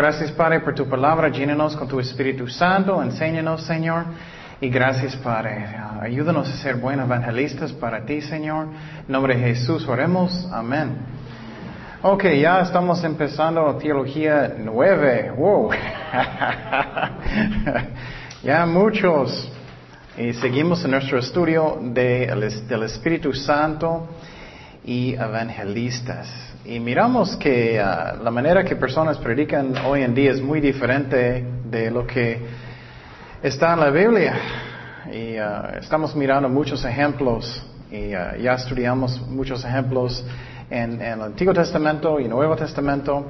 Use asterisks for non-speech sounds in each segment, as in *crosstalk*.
Gracias Padre por tu palabra. Llénanos con tu Espíritu Santo. Enséñanos, Señor. Y gracias, Padre. Ayúdanos a ser buenos evangelistas para ti, Señor. En nombre de Jesús, oremos. Amén. Ok, ya estamos empezando teología nueve. Wow. *laughs* ya muchos. Y seguimos en nuestro estudio de, del Espíritu Santo y evangelistas. Y miramos que uh, la manera que personas predican hoy en día es muy diferente de lo que está en la Biblia. Y uh, estamos mirando muchos ejemplos y uh, ya estudiamos muchos ejemplos en, en, el Antiguo Testamento y Nuevo Testamento,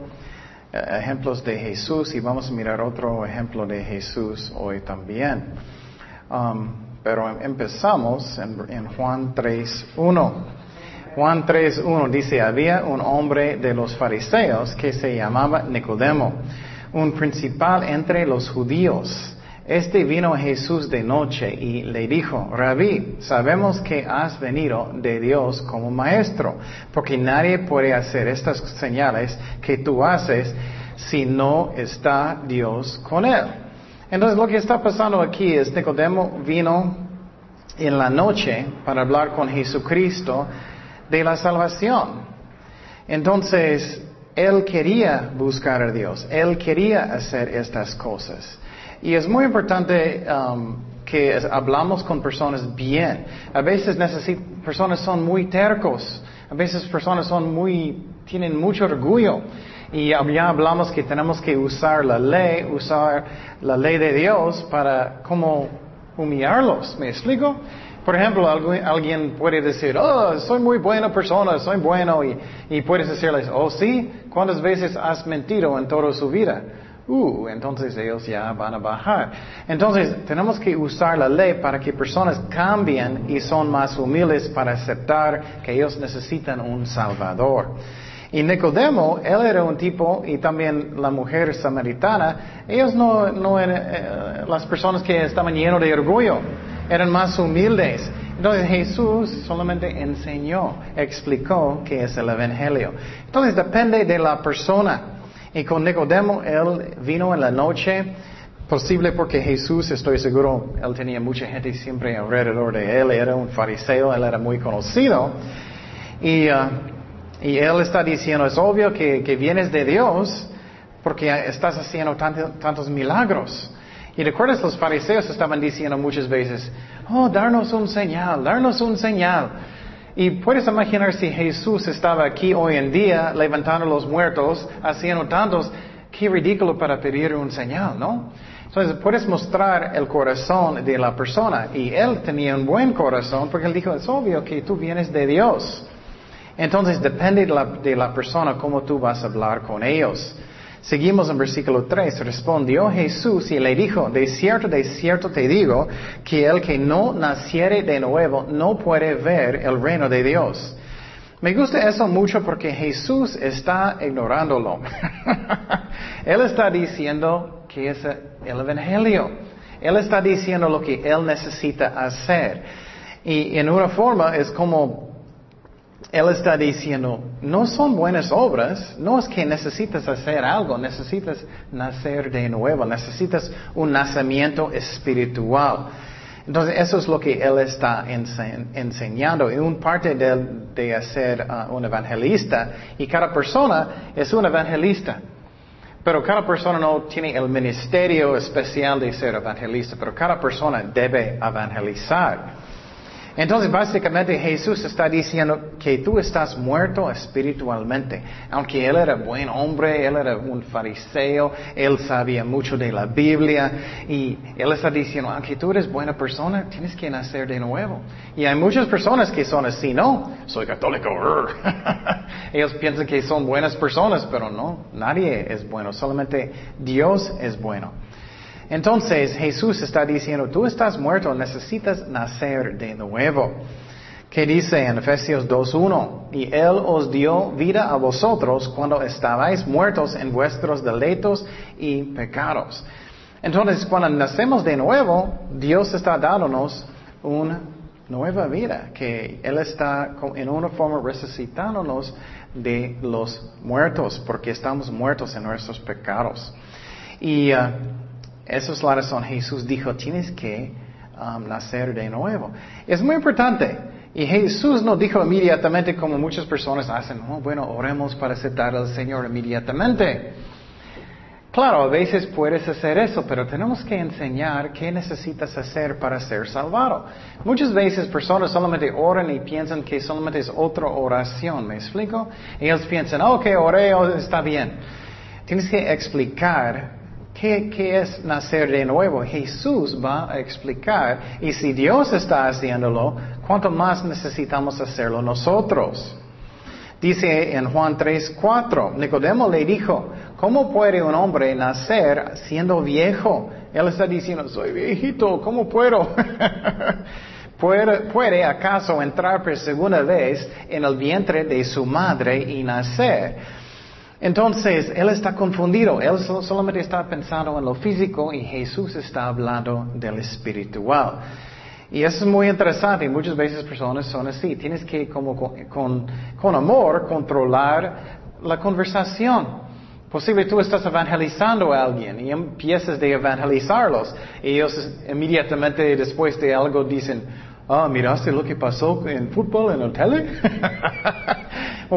ejemplos de Jesús y vamos a mirar otro ejemplo de Jesús hoy también. Um, pero empezamos en, en Juan 3.1. Juan 3.1 dice, había un hombre de los fariseos que se llamaba Nicodemo, un principal entre los judíos. Este vino Jesús de noche y le dijo, Rabí, sabemos que has venido de Dios como maestro, porque nadie puede hacer estas señales que tú haces si no está Dios con él. Entonces lo que está pasando aquí es Nicodemo vino en la noche para hablar con Jesucristo de la salvación. Entonces, él quería buscar a Dios, él quería hacer estas cosas. Y es muy importante um, que hablamos con personas bien. A veces personas son muy tercos, a veces personas son muy, tienen mucho orgullo. Y ya hablamos que tenemos que usar la ley, usar la ley de Dios para como humillarlos. ¿Me explico? Por ejemplo, alguien puede decir, oh, soy muy buena persona, soy bueno, y, puedes decirles, oh, sí, ¿cuántas veces has mentido en toda su vida? Uh, entonces ellos ya van a bajar. Entonces, tenemos que usar la ley para que personas cambien y son más humildes para aceptar que ellos necesitan un Salvador. Y Nicodemo, él era un tipo, y también la mujer samaritana, ellos no, no eran eh, las personas que estaban llenos de orgullo eran más humildes. Entonces Jesús solamente enseñó, explicó qué es el Evangelio. Entonces depende de la persona. Y con Nicodemo, él vino en la noche, posible porque Jesús, estoy seguro, él tenía mucha gente siempre alrededor de él, era un fariseo, él era muy conocido. Y, uh, él está diciendo, es obvio que vienes de Dios porque estás haciendo tantos milagros. Y recuerdas, los fariseos estaban diciendo muchas veces, oh, darnos un señal, darnos un señal. Y puedes imaginar si Jesús estaba aquí hoy en día levantando los muertos, haciendo tantos, qué ridículo para pedir un señal, ¿no? Entonces puedes mostrar el corazón de la persona. Y él tenía un buen corazón porque él dijo, es obvio que tú vienes de Dios. Entonces depende de la, de la persona cómo tú vas a hablar con ellos. Seguimos en versículo 3. Respondió Jesús y le dijo, de cierto, de cierto te digo, que el que no naciere de nuevo no puede ver el reino de Dios. Me gusta eso mucho porque Jesús está ignorándolo. *laughs* él está diciendo que es el Evangelio. Él está diciendo lo que él necesita hacer. Y en una forma es como él está diciendo, no son buenas obras, no es que necesitas hacer algo, necesitas nacer de nuevo, necesitas un nacimiento espiritual. Entonces, eso es lo que Él está enseñando. Y un parte de, de ser uh, un evangelista, y cada persona es un evangelista. Pero cada persona no tiene el ministerio especial de ser evangelista, pero cada persona debe evangelizar. Entonces, básicamente Jesús está diciendo que tú estás muerto espiritualmente. Aunque él era buen hombre, él era un fariseo, él sabía mucho de la Biblia y él está diciendo, aunque tú eres buena persona, tienes que nacer de nuevo. Y hay muchas personas que son así, no, soy católico. *laughs* Ellos piensan que son buenas personas, pero no, nadie es bueno, solamente Dios es bueno. Entonces Jesús está diciendo, tú estás muerto, necesitas nacer de nuevo. ¿Qué dice en Efesios 2.1? Y Él os dio vida a vosotros cuando estabais muertos en vuestros deleitos y pecados. Entonces, cuando nacemos de nuevo, Dios está dándonos un nueva vida, que Él está en una forma resucitándonos de los muertos, porque estamos muertos en nuestros pecados. Y uh, esa es la razón. Jesús dijo, tienes que um, nacer de nuevo. Es muy importante. Y Jesús no dijo inmediatamente como muchas personas hacen, oh, bueno, oremos para aceptar al Señor inmediatamente. Claro, a veces puedes hacer eso, pero tenemos que enseñar qué necesitas hacer para ser salvado. Muchas veces personas solamente oran y piensan que solamente es otra oración, ¿me explico? Ellos piensan, ok, oré, oh, está bien. Tienes que explicar qué, es nacer de nuevo. Jesús va a explicar, y si Dios está haciéndolo, ¿cuánto más necesitamos hacerlo nosotros? Dice en Juan 3, 4, Nicodemo le dijo, ¿cómo puede un hombre nacer siendo viejo? Él está diciendo, soy viejito, ¿cómo puedo? *laughs* ¿Puede, ¿Puede acaso entrar por segunda vez en el vientre de su madre y nacer? Entonces, él está confundido, él solamente está pensando en lo físico y Jesús está hablando del espiritual. Y eso es muy interesante muchas veces personas son así. Tienes que como con, con, amor controlar la conversación. Posible tú estás evangelizando a alguien y empiezas de evangelizarlos. Ellos inmediatamente después de algo dicen, ah, miraste lo que pasó en fútbol en el tele. *laughs*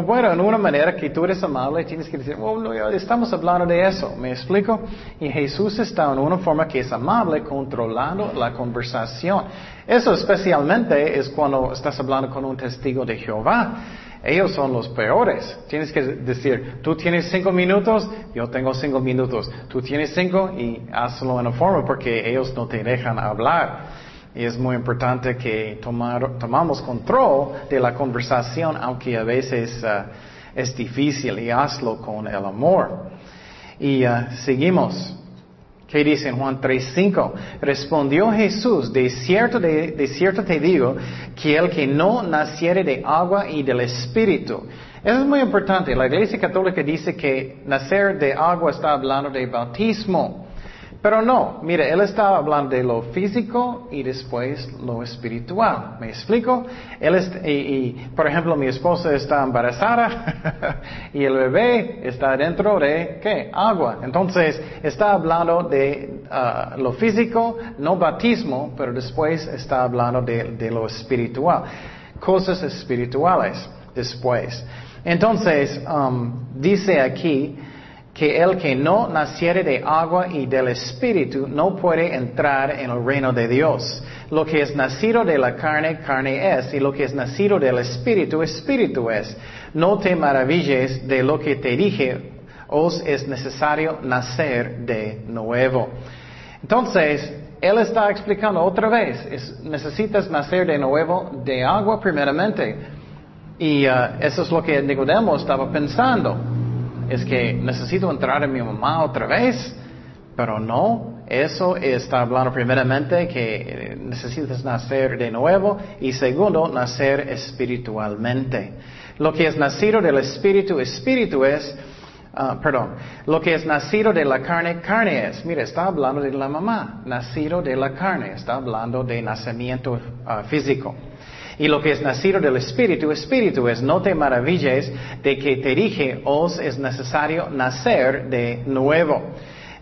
bueno, en una manera que tú eres amable, tienes que decir, oh, no, estamos hablando de eso, ¿me explico? Y Jesús está en una forma que es amable, controlando la conversación. Eso especialmente es cuando estás hablando con un testigo de Jehová. Ellos son los peores. Tienes que decir, tú tienes cinco minutos, yo tengo cinco minutos. Tú tienes cinco y hazlo en una forma porque ellos no te dejan hablar. Y es muy importante que tomar, tomamos control de la conversación, aunque a veces uh, es difícil, y hazlo con el amor. Y uh, seguimos. ¿Qué dice en Juan 3:5? Respondió Jesús, de cierto, de cierto te digo, que el que no naciere de agua y del Espíritu. Eso es muy importante. La Iglesia Católica dice que nacer de agua está hablando de bautismo. Pero no, mire, él estaba hablando de lo físico y después lo espiritual. ¿Me explico? Él y, por ejemplo, mi esposa está embarazada *laughs* y el bebé está dentro de, ¿qué? Agua. Entonces, está hablando de uh, lo físico, no bautismo, pero después está hablando de, lo espiritual. Cosas espirituales después. Entonces, um, dice aquí, que el que no naciere de agua y del Espíritu no puede entrar en el reino de Dios. Lo que es nacido de la carne, carne es, y lo que es nacido del Espíritu, Espíritu es. No te maravilles de lo que te dije, os es necesario nacer de nuevo. Entonces, él está explicando otra vez, necesitas nacer de nuevo de agua primeramente. Y uh, eso es lo que Nicodemo estaba pensando es que necesito entrar en mi mamá otra vez, pero no, eso está hablando primeramente que necesitas nacer de nuevo y segundo, nacer espiritualmente. Lo que es nacido del espíritu, espíritu es, ah, perdón, lo que es nacido de la carne, carne es. Mire, está hablando de la mamá, nacido de la carne, está hablando de nacimiento ah, físico. Y lo que es nacido del Espíritu, Espíritu es, no te maravilles de que te dije, os es necesario nacer de nuevo.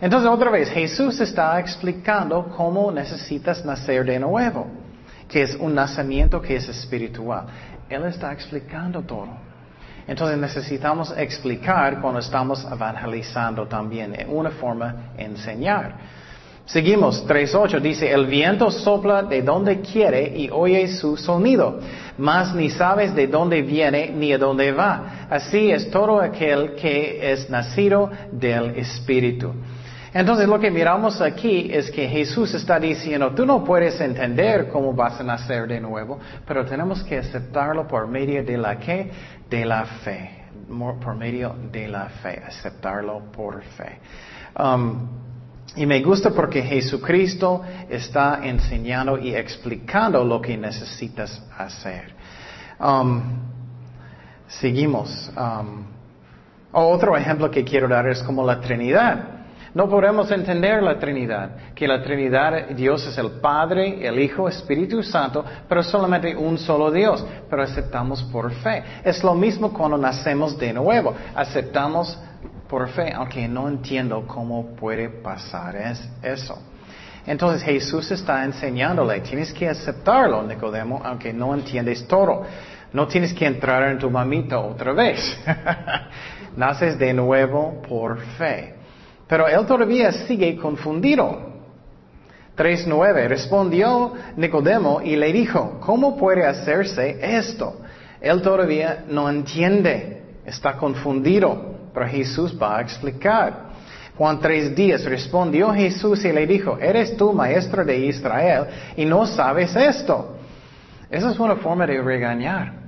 Entonces, otra vez, Jesús está explicando cómo necesitas nacer de nuevo, que es un nacimiento que es espiritual. Él está explicando todo. Entonces necesitamos explicar cuando estamos evangelizando también, en una forma enseñar. Seguimos, 3.8 dice, el viento sopla de donde quiere y oye su sonido, mas ni sabes de dónde viene ni a dónde va. Así es todo aquel que es nacido del Espíritu. Entonces lo que miramos aquí es que Jesús está diciendo, tú no puedes entender cómo vas a nacer de nuevo, pero tenemos que aceptarlo por medio de la que? De la fe. Por medio de la fe, aceptarlo por fe. Um, y me gusta porque Jesucristo está enseñando y explicando lo que necesitas hacer. Um, seguimos. Um, otro ejemplo que quiero dar es como la Trinidad. No podemos entender la Trinidad, que la Trinidad, Dios es el Padre, el Hijo, Espíritu Santo, pero solamente un solo Dios, pero aceptamos por fe. Es lo mismo cuando nacemos de nuevo, aceptamos por fe, aunque no entiendo cómo puede pasar eso. Entonces Jesús está enseñándole, tienes que aceptarlo, Nicodemo, aunque no entiendes todo. No tienes que entrar en tu mamita otra vez. *laughs* Naces de nuevo por fe. Pero él todavía sigue confundido. 3.9. Respondió Nicodemo y le dijo, ¿cómo puede hacerse esto? Él todavía no entiende, está confundido, pero Jesús va a explicar. Juan tres días respondió Jesús y le dijo, ¿eres tú maestro de Israel y no sabes esto? Esa es una forma de regañar.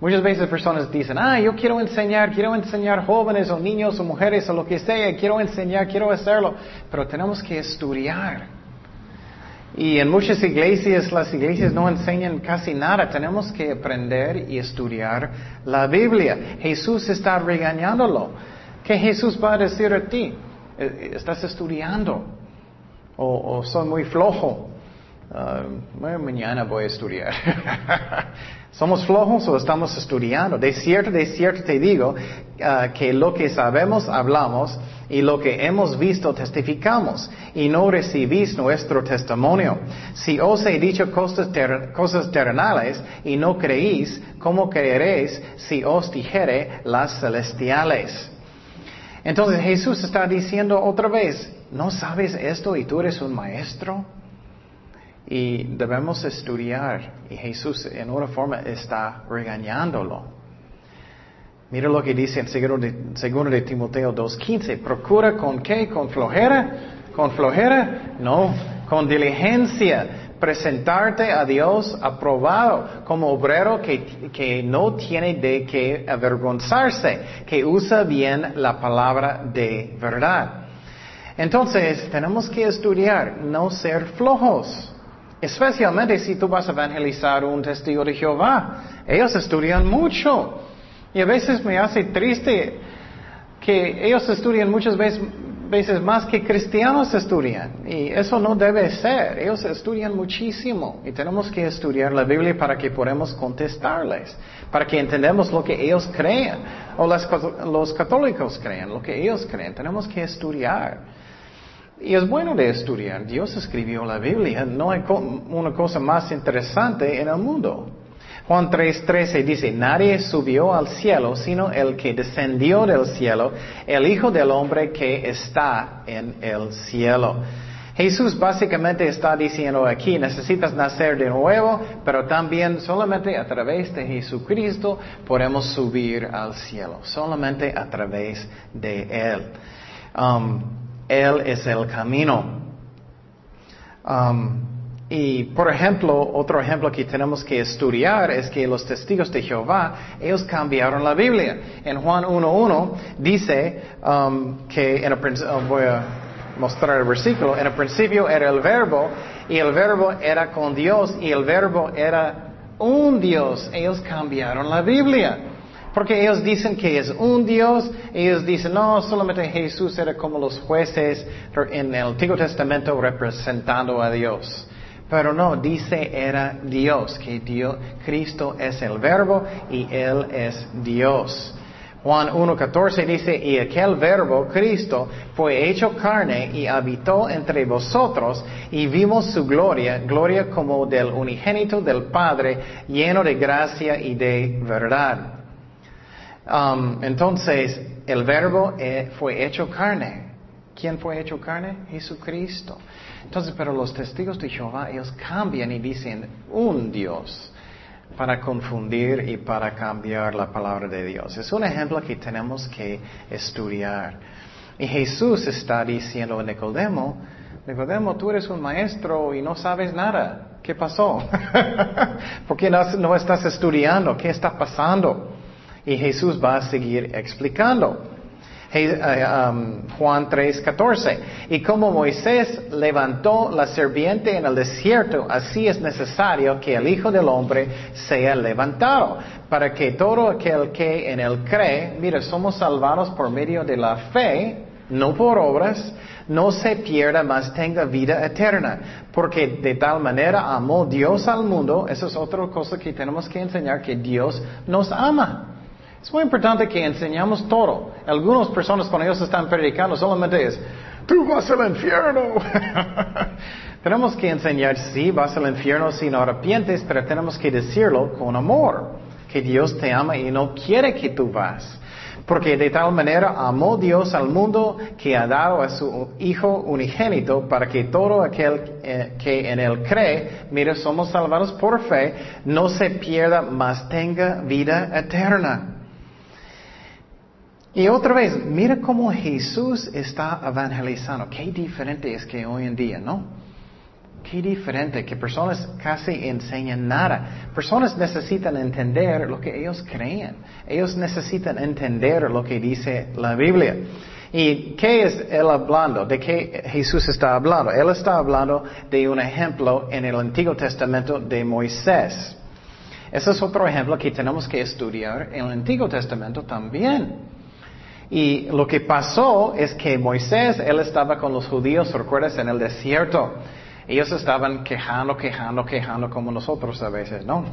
Muchas veces personas dicen, ah, yo quiero enseñar, quiero enseñar jóvenes o niños o mujeres o lo que sea, quiero enseñar, quiero hacerlo, pero tenemos que estudiar. Y en muchas iglesias, las iglesias no enseñan casi nada, tenemos que aprender y estudiar la Biblia. Jesús está regañándolo. ¿Qué Jesús va a decir a ti? Eh, ¿Estás estudiando? ¿O, soy muy flojo? Ah, mañana voy a estudiar. *laughs* ¿Somos flojos o estamos estudiando? De cierto, de cierto te digo ah, que lo que sabemos hablamos y lo que hemos visto testificamos y no recibís nuestro testimonio. Si os he dicho cosas, cosas terrenales y no creéis, ¿cómo creeréis si os dijere las celestiales? Entonces Jesús está diciendo otra vez, ¿no sabes esto y tú eres un maestro? Y debemos estudiar. Y Jesús en una forma está regañándolo. Mira lo que dice en segundo de, segundo de Timoteo 2.15. Procura con qué? ¿Con flojera? ¿Con flojera? No, con diligencia. Presentarte a Dios aprobado como obrero que, que no tiene de qué avergonzarse, que usa bien la palabra de verdad. Entonces, tenemos que estudiar, no ser flojos. Especialmente si tú vas a evangelizar un testigo de Jehová. Ellos estudian mucho. Y a veces me hace triste que ellos estudian muchas veces, veces más que cristianos estudian. Y eso no debe ser. Ellos estudian muchísimo. Y tenemos que estudiar la Biblia para que podamos contestarles. Para que entendamos lo que ellos creen. O los católicos creen, lo que ellos creen. Tenemos que estudiar. Y es bueno de estudiar. Dios escribió la Biblia. No hay una cosa más interesante en el mundo. Juan 3:13 dice, nadie subió al cielo sino el que descendió del cielo, el Hijo del Hombre que está en el cielo. Jesús básicamente está diciendo aquí, necesitas nacer de nuevo, pero también solamente a través de Jesucristo podemos subir al cielo, solamente a través de Él. Um, él es el camino. Um, y por ejemplo, otro ejemplo que tenemos que estudiar es que los testigos de Jehová, ellos cambiaron la Biblia. En Juan 1.1 dice um, que, en el, uh, voy a mostrar el versículo, en el principio era el verbo y el verbo era con Dios y el verbo era un Dios. Ellos cambiaron la Biblia. Porque ellos dicen que es un Dios, ellos dicen, no, solamente Jesús era como los jueces en el Antiguo Testamento representando a Dios. Pero no, dice era Dios, que Dios, Cristo es el verbo y Él es Dios. Juan 1.14 dice, y aquel verbo, Cristo, fue hecho carne y habitó entre vosotros y vimos su gloria, gloria como del unigénito del Padre, lleno de gracia y de verdad. Um, entonces, el verbo eh, fue hecho carne. ¿Quién fue hecho carne? Jesucristo. Entonces, pero los testigos de Jehová, ellos cambian y dicen un Dios para confundir y para cambiar la palabra de Dios. Es un ejemplo que tenemos que estudiar. Y Jesús está diciendo a Nicodemo, Nicodemo, tú eres un maestro y no sabes nada. ¿Qué pasó? *laughs* ¿Por qué no estás estudiando? ¿Qué está pasando? Y Jesús va a seguir explicando. Eh, um, Juan 3:14. Y como Moisés levantó la serpiente en el desierto, así es necesario que el Hijo del Hombre sea levantado, para que todo aquel que en él cree, mira, somos salvados por medio de la fe, no por obras, no se pierda, mas tenga vida eterna. Porque de tal manera amó Dios al mundo, esa es otra cosa que tenemos que enseñar, que Dios nos ama. Es muy importante que enseñamos todo. Algunas personas cuando ellos están predicando solamente es, tú vas al infierno. *laughs* tenemos que enseñar, sí, vas al infierno si no arrepientes, pero tenemos que decirlo con amor, que Dios te ama y no quiere que tú vas. Porque de tal manera amó Dios al mundo que ha dado a su Hijo unigénito para que todo aquel eh, que en él cree, mire, somos salvados por fe, no se pierda, mas tenga vida eterna. Y otra vez, mira cómo Jesús está evangelizando. Qué diferente es que hoy en día, ¿no? Qué diferente que personas casi enseñan nada. Personas necesitan entender lo que ellos creen. Ellos necesitan entender lo que dice la Biblia. ¿Y qué es él hablando? ¿De qué Jesús está hablando? Él está hablando de un ejemplo en el Antiguo Testamento de Moisés. Ese es otro ejemplo que tenemos que estudiar en el Antiguo Testamento también. Y lo que pasó es que Moisés, él estaba con los judíos, recuerdas, en el desierto. Ellos estaban quejando, quejando, quejando como nosotros a veces, ¿no?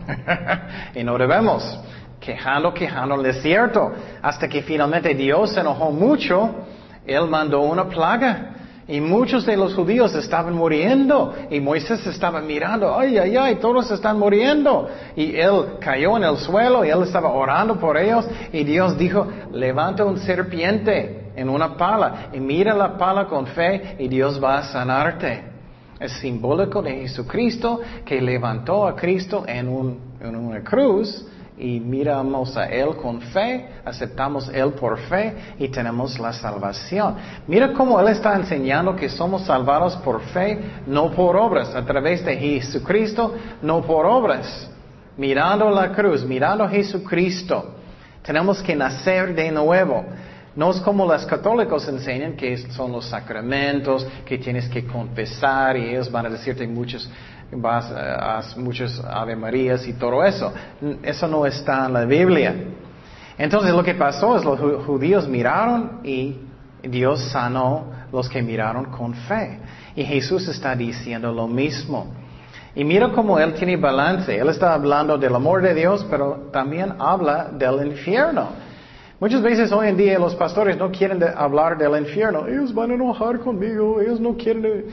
*laughs* y no debemos. Quejando, quejando el desierto. Hasta que finalmente Dios se enojó mucho. Él mandó una plaga. Y muchos de los judíos estaban muriendo. Y Moisés estaba mirando, ay, ay, ay, todos están muriendo. Y él cayó en el suelo y él estaba orando por ellos. Y Dios dijo, levanta un serpiente en una pala. Y mira la pala con fe y Dios va a sanarte. Es simbólico de Jesucristo que levantó a Cristo en, una cruz y miramos a Él con fe, aceptamos Él por fe y tenemos la salvación. Mira cómo Él está enseñando que somos salvados por fe, no por obras, a través de Jesucristo, no por obras. Mirando la cruz, mirando Jesucristo, tenemos que nacer de nuevo. No es como los católicos enseñan que son los sacramentos, que tienes que confesar y ellos van a decirte muchos, vas a, muchas Ave Marías y todo eso. Eso no está en la Biblia. Entonces lo que pasó es los judíos miraron y Dios sanó los que miraron con fe. Y Jesús está diciendo lo mismo. Y mira cómo Él tiene balance. Él está hablando del amor de Dios, pero también habla del infierno. Muchas veces hoy en día los pastores no quieren hablar del infierno. Ellos van a enojar conmigo, ellos no quieren...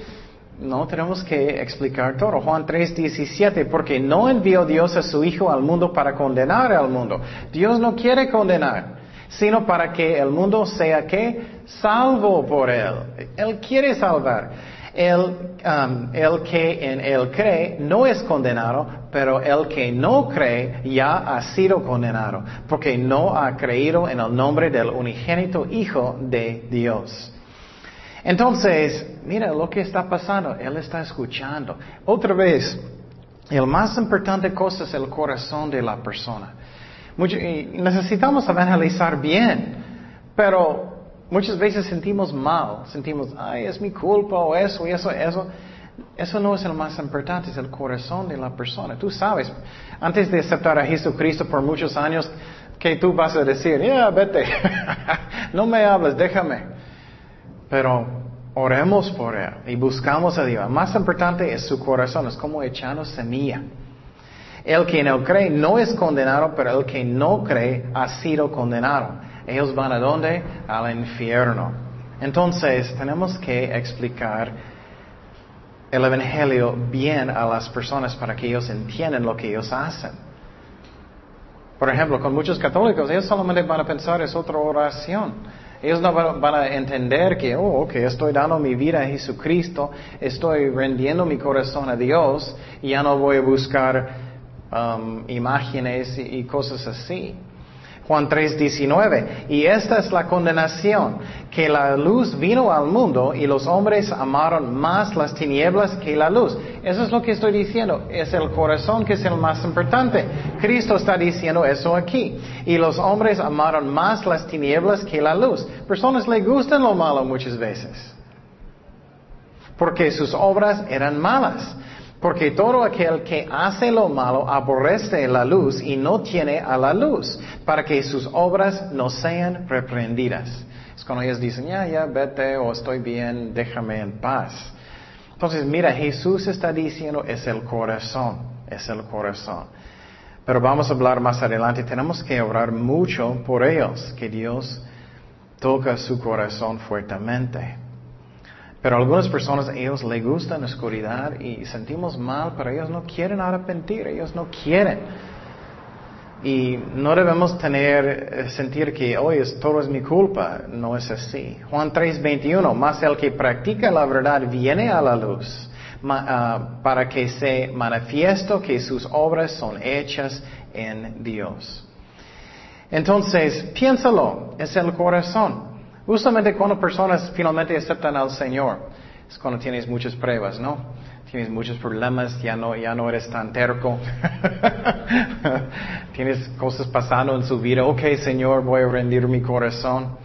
No, tenemos que explicar todo. Juan 3:17, porque no envió Dios a su Hijo al mundo para condenar al mundo. Dios no quiere condenar, sino para que el mundo sea que salvo por Él. Él quiere salvar. Um, el, que en él cree no es condenado, pero el que no cree ya ha sido condenado, porque no ha creído en el nombre del unigénito Hijo de Dios. Entonces, mira lo que está pasando, Él está escuchando. Otra vez, el más importante cosa es el corazón de la persona. necesitamos evangelizar bien, pero Muchas veces sentimos mal, sentimos, ay, es mi culpa o eso y eso, eso. Eso no es el más importante, es el corazón de la persona. Tú sabes, antes de aceptar a Jesucristo por muchos años, que tú vas a decir, ya, vete, *laughs* no me hables, déjame. Pero oremos por él y buscamos a Dios. más importante es su corazón, es como echando semilla. El que no cree no es condenado, pero el que no cree ha sido condenado ellos van a dónde? Al infierno. Entonces, tenemos que explicar el Evangelio bien a las personas para que ellos entiendan lo que ellos hacen. Por ejemplo, con muchos católicos, ellos solamente van a pensar es otra oración. Ellos no van a entender que, oh, que estoy dando mi vida a Jesucristo, estoy rendiendo mi corazón a Dios y ya no voy a buscar um, imágenes y cosas así. Juan 3:19. Y esta es la condenación, que la luz vino al mundo y los hombres amaron más las tinieblas que la luz. Eso es lo que estoy diciendo. Es el corazón que es el más importante. Cristo está diciendo eso aquí. Y los hombres amaron más las tinieblas que la luz. Personas le gustan lo malo muchas veces. Porque sus obras eran malas. Porque todo aquel que hace lo malo aborrece la luz y no tiene a la luz, para que sus obras no sean reprendidas. Es cuando ellos dicen, ya, ya, vete o estoy bien, déjame en paz. Entonces, mira, Jesús está diciendo, es el corazón, es el corazón. Pero vamos a hablar más adelante, tenemos que orar mucho por ellos, que Dios toca su corazón fuertemente. Pero algunas personas, ellos les gusta la oscuridad y sentimos mal, pero ellos no quieren arrepentir, ellos no quieren. Y no debemos tener, eh, sentir que, hoy es, todo es mi culpa. No es así. Juan 3:21, más el que practica la verdad viene a la luz, ah, para que se manifiesto que sus obras son hechas en Dios. Entonces, piénsalo, es el corazón. Justamente cuando personas finalmente aceptan al Señor, es cuando tienes muchas pruebas, ¿no? Tienes muchos problemas, ya no, ya no eres tan terco. *laughs* tienes cosas pasando en su vida, ok Señor, voy a rendir mi corazón.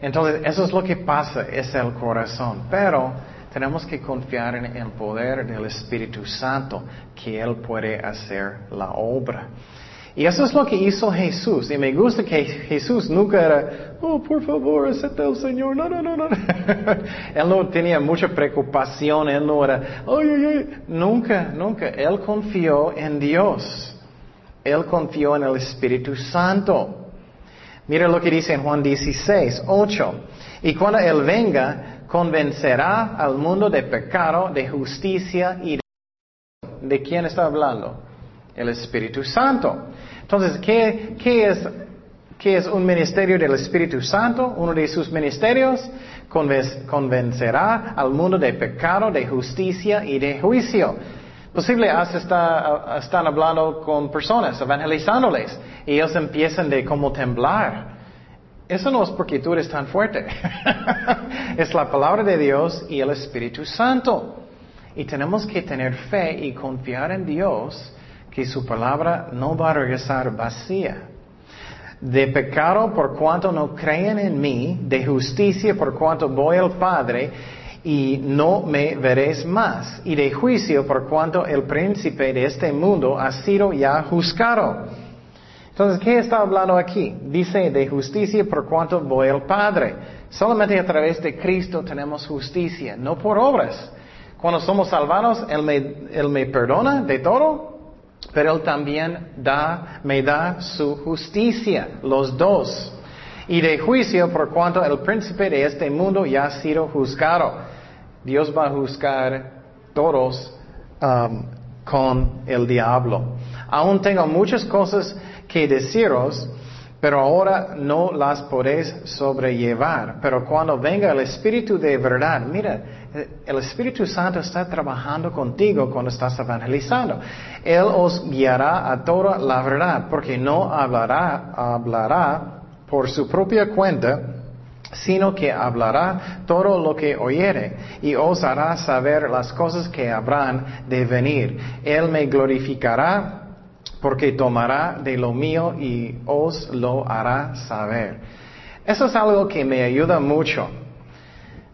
Entonces, eso es lo que pasa, es el corazón. Pero tenemos que confiar en el poder del Espíritu Santo, que Él puede hacer la obra. Y eso es lo que hizo Jesús. Y me gusta que Jesús nunca era, oh, por favor, acepta al Señor. No, no, no, no. *laughs* él no tenía mucha preocupación. Él no era, ay, ay, ay. Nunca, nunca. Él confió en Dios. Él confió en el Espíritu Santo. Mira lo que dice en Juan 16, 8. Y cuando Él venga, convencerá al mundo de pecado, de justicia y de... ¿De quién está hablando? El Espíritu Santo. Entonces, ¿qué, es, ¿qué es un ministerio del Espíritu Santo? Uno de sus ministerios convencerá al mundo de pecado, de justicia y de juicio. Posible está, están hablando con personas, evangelizándoles, y ellos empiezan de como temblar. Eso no es porque tú eres tan fuerte. *laughs* es la palabra de Dios y el Espíritu Santo. Y tenemos que tener fe y confiar en Dios que su palabra no va a regresar vacía. De pecado por cuanto no creen en mí, de justicia por cuanto voy al Padre y no me veréis más, y de juicio por cuanto el príncipe de este mundo ha sido ya juzgado. Entonces, ¿qué está hablando aquí? Dice de justicia por cuanto voy al Padre. Solamente a través de Cristo tenemos justicia, no por obras. Cuando somos salvados, Él me, Él me perdona de todo, pero Él también da, me da su justicia, los dos. Y de juicio por cuanto el príncipe de este mundo ya ha sido juzgado. Dios va a juzgar todos um, con el diablo. Aún tengo muchas cosas que deciros, pero ahora no las podéis sobrellevar. Pero cuando venga el Espíritu de verdad, mira, el Espíritu Santo está trabajando contigo cuando estás evangelizando. Él os guiará a toda la verdad, porque no hablará, hablará por su propia cuenta, sino que hablará todo lo que oyere y os hará saber las cosas que habrán de venir. Él me glorificará porque tomará de lo mío y os lo hará saber. Eso es algo que me ayuda mucho.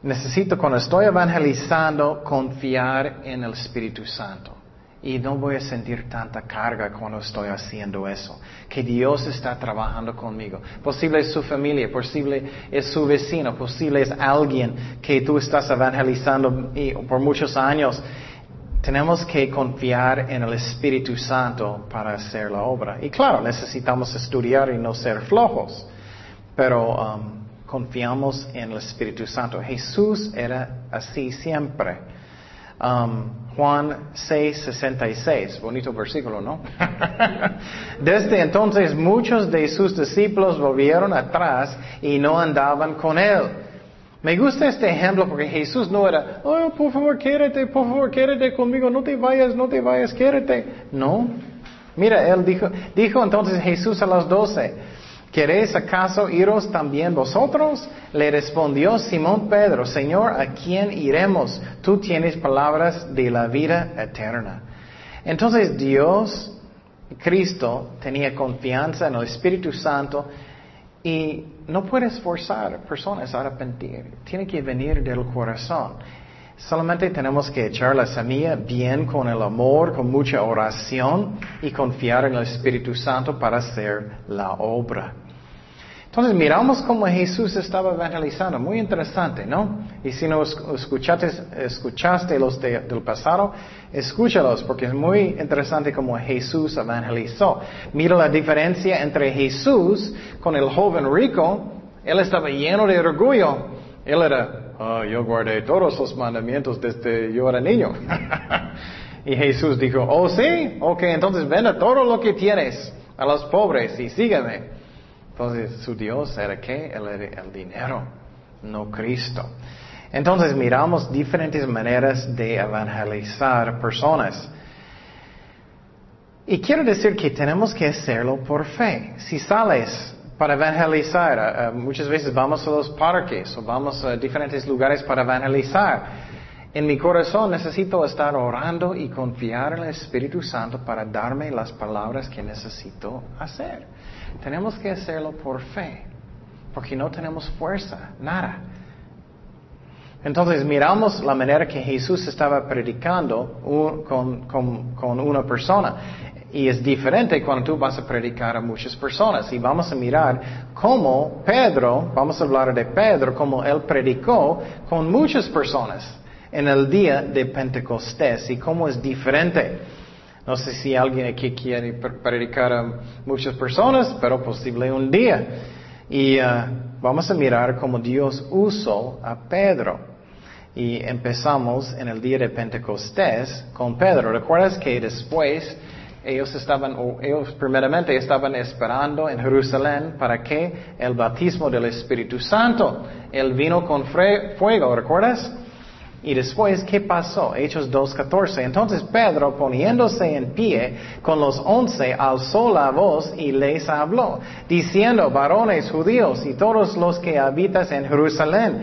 Necesito cuando estoy evangelizando confiar en el Espíritu Santo. Y no voy a sentir tanta carga cuando estoy haciendo eso. Que Dios está trabajando conmigo. Posible es su familia, posible es su vecino, posible es alguien que tú estás evangelizando por muchos años tenemos que confiar en el Espíritu Santo para hacer la obra. Y claro, necesitamos estudiar y no ser flojos, pero um, confiamos en el Espíritu Santo. Jesús era así siempre. Um, Juan 6, 66, bonito versículo, ¿no? *laughs* Desde entonces muchos de sus discípulos volvieron atrás y no andaban con él. Me gusta este ejemplo porque Jesús no era, oh, por favor, quédate, por favor, quédate conmigo, no te vayas, no te vayas, quédate. No. Mira, él dijo, dijo entonces Jesús a los doce, ¿queréis acaso iros también vosotros? Le respondió Simón Pedro, Señor, ¿a quién iremos? Tú tienes palabras de la vida eterna. Entonces Dios, Cristo, tenía confianza en el Espíritu Santo y no puedes forzar personas a arrepentir. Tiene que venir del corazón. Solamente tenemos que echar la semilla bien con el amor, con mucha oración y confiar en el Espíritu Santo para hacer la obra. Entonces miramos cómo Jesús estaba evangelizando, muy interesante, ¿no? Y si no escuchaste, escuchaste los del pasado, escúchalos, porque es muy interesante cómo Jesús evangelizó. Mira la diferencia entre Jesús con el joven rico, él estaba lleno de orgullo, él era, oh, yo guardé todos los mandamientos desde yo era niño. *laughs* y Jesús dijo, oh sí, ok, entonces vende todo lo que tienes a los pobres y sígueme. Entonces su Dios era qué? el dinero, no Cristo. Entonces miramos diferentes maneras de evangelizar personas. Y quiero decir que tenemos que hacerlo por fe. Si sales para evangelizar, eh, eh, muchas veces vamos a los parques o vamos a diferentes lugares para evangelizar. En mi corazón necesito estar orando y confiar en el Espíritu Santo para darme las palabras que necesito hacer. Tenemos que hacerlo por fe, porque no tenemos fuerza, nada. Entonces miramos la manera que Jesús estaba predicando con, una persona. Y es diferente cuando tú vas a predicar a muchas personas. Y vamos a mirar cómo Pedro, vamos a hablar de Pedro, cómo él predicó con muchas personas en el día de Pentecostés y cómo es diferente. No sé si alguien aquí quiere predicar a muchas personas, pero posible un día. Y uh, vamos a mirar cómo Dios usó a Pedro. Y empezamos en el día de Pentecostés con Pedro. ¿Recuerdas que después ellos estaban, ellos primeramente estaban esperando en Jerusalén para que el bautismo del Espíritu Santo, él vino con fuego, ¿recuerdas? Y después, ¿qué pasó? Hechos 2.14. Entonces Pedro, poniéndose en pie con los once, alzó la voz y les habló, diciendo, varones judíos y todos los que habitas en Jerusalén,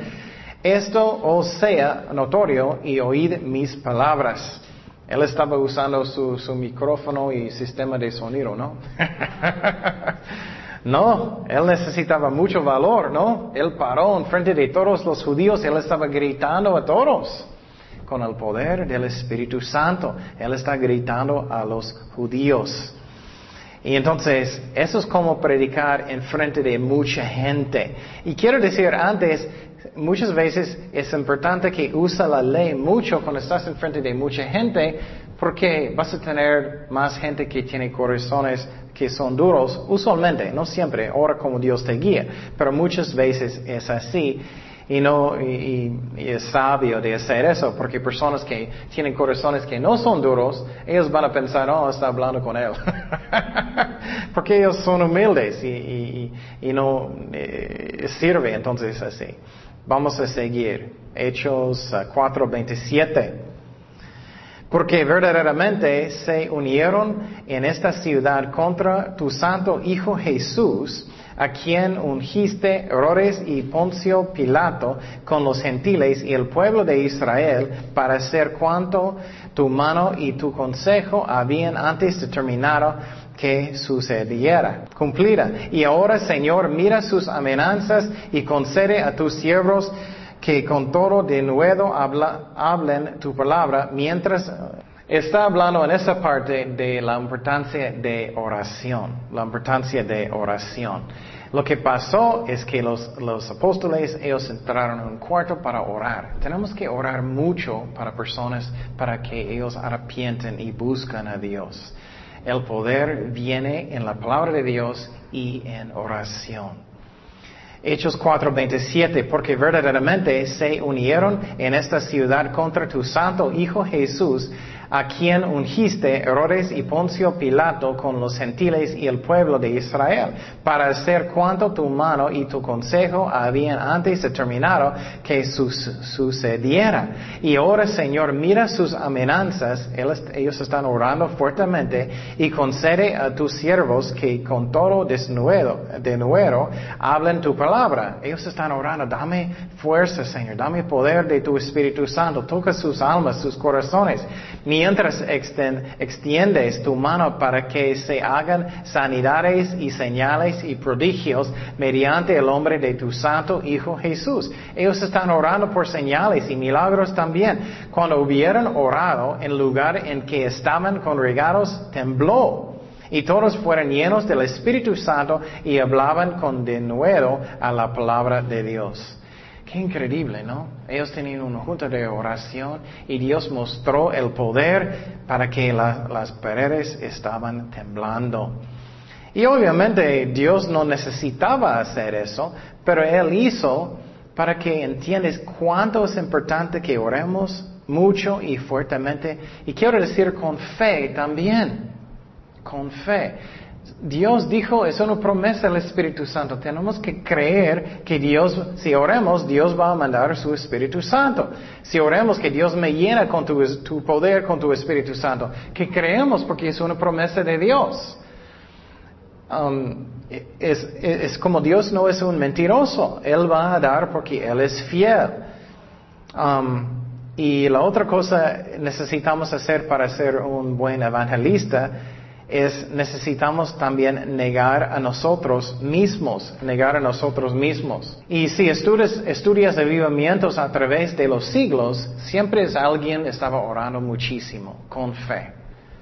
esto os sea notorio y oíd mis palabras. Él estaba usando su, su micrófono y sistema de sonido, ¿no? *laughs* No, él necesitaba mucho valor, ¿no? Él paró en frente de todos los judíos, él estaba gritando a todos con el poder del Espíritu Santo. Él está gritando a los judíos. Y entonces, eso es como predicar en frente de mucha gente. Y quiero decir antes, muchas veces es importante que usa la ley mucho cuando estás en frente de mucha gente, porque vas a tener más gente que tiene corazones que son duros, usualmente, no siempre, ahora como Dios te guía, pero muchas veces es así. Y, no, y, es sabio de hacer eso, porque personas que tienen corazones que no son duros, ellos van a pensar, oh, está hablando con él. *laughs* porque ellos son humildes y, no eh, sirve entonces así. Vamos a seguir. Hechos 4.27. Porque verdaderamente se unieron en esta ciudad contra tu santo Hijo Jesús, a quien ungiste Herodes y Poncio Pilato con los gentiles y el pueblo de Israel para hacer cuanto tu mano y tu consejo habían antes determinado que sucediera, cumplida. Y ahora, Señor, mira sus amenazas y concede a tus siervos que con todo de nuevo hablen tu palabra mientras está hablando en esa parte de la importancia de oración, la importancia de oración. Lo que pasó es que los, los apóstoles, ellos entraron en un cuarto para orar. Tenemos que orar mucho para personas para que ellos arrepienten y buscan a Dios. El poder viene en la palabra de Dios y en oración. Hechos 4:27, porque verdaderamente se unieron en esta ciudad contra tu santo Hijo Jesús, a quien ungiste Herodes y Poncio Pilato con los gentiles y el pueblo de Israel, para hacer cuanto tu mano y tu consejo habían antes determinado que sucediera. Y ahora, Señor, mira sus amenazas, ellos están orando fuertemente, y concede a tus siervos que con todo desnudo, de nuevo, hablen tu palabra. Ellos están orando, dame fuerza, Señor, dame poder de tu Espíritu Santo, toca sus almas, sus corazones mientras extiendes tu mano para que se hagan sanidades y señales y prodigios mediante el nombre de tu santo Hijo Jesús. Ellos están orando por señales y milagros también. Cuando hubieron orado, en lugar en que estaban congregados tembló Y todos fueron llenos del Espíritu Santo y hablaban con denuedo a la palabra de Dios. Qué increíble, ¿no? Ellos tenían una junta de oración y Dios mostró el poder para que las paredes estaban temblando. Y obviamente Dios no necesitaba hacer eso, pero Él hizo para que entiendas cuánto es importante que oremos mucho y fuertemente. Y quiero decir con fe también, con fe. Dios dijo, es una promesa del Espíritu Santo. Tenemos que creer que Dios, si oremos, Dios va a mandar su Espíritu Santo. Si oremos que Dios me llena con tu, poder, con tu Espíritu Santo, que creemos porque es una promesa de Dios. Um, es, como Dios no es un mentiroso. Él va a dar porque Él es fiel. Um, y la otra cosa necesitamos hacer para ser un buen evangelista es necesitamos también negar a nosotros mismos, negar a nosotros mismos. Y si estudias, estudias avivamientos a través de los siglos, siempre es alguien estaba orando muchísimo, con fe.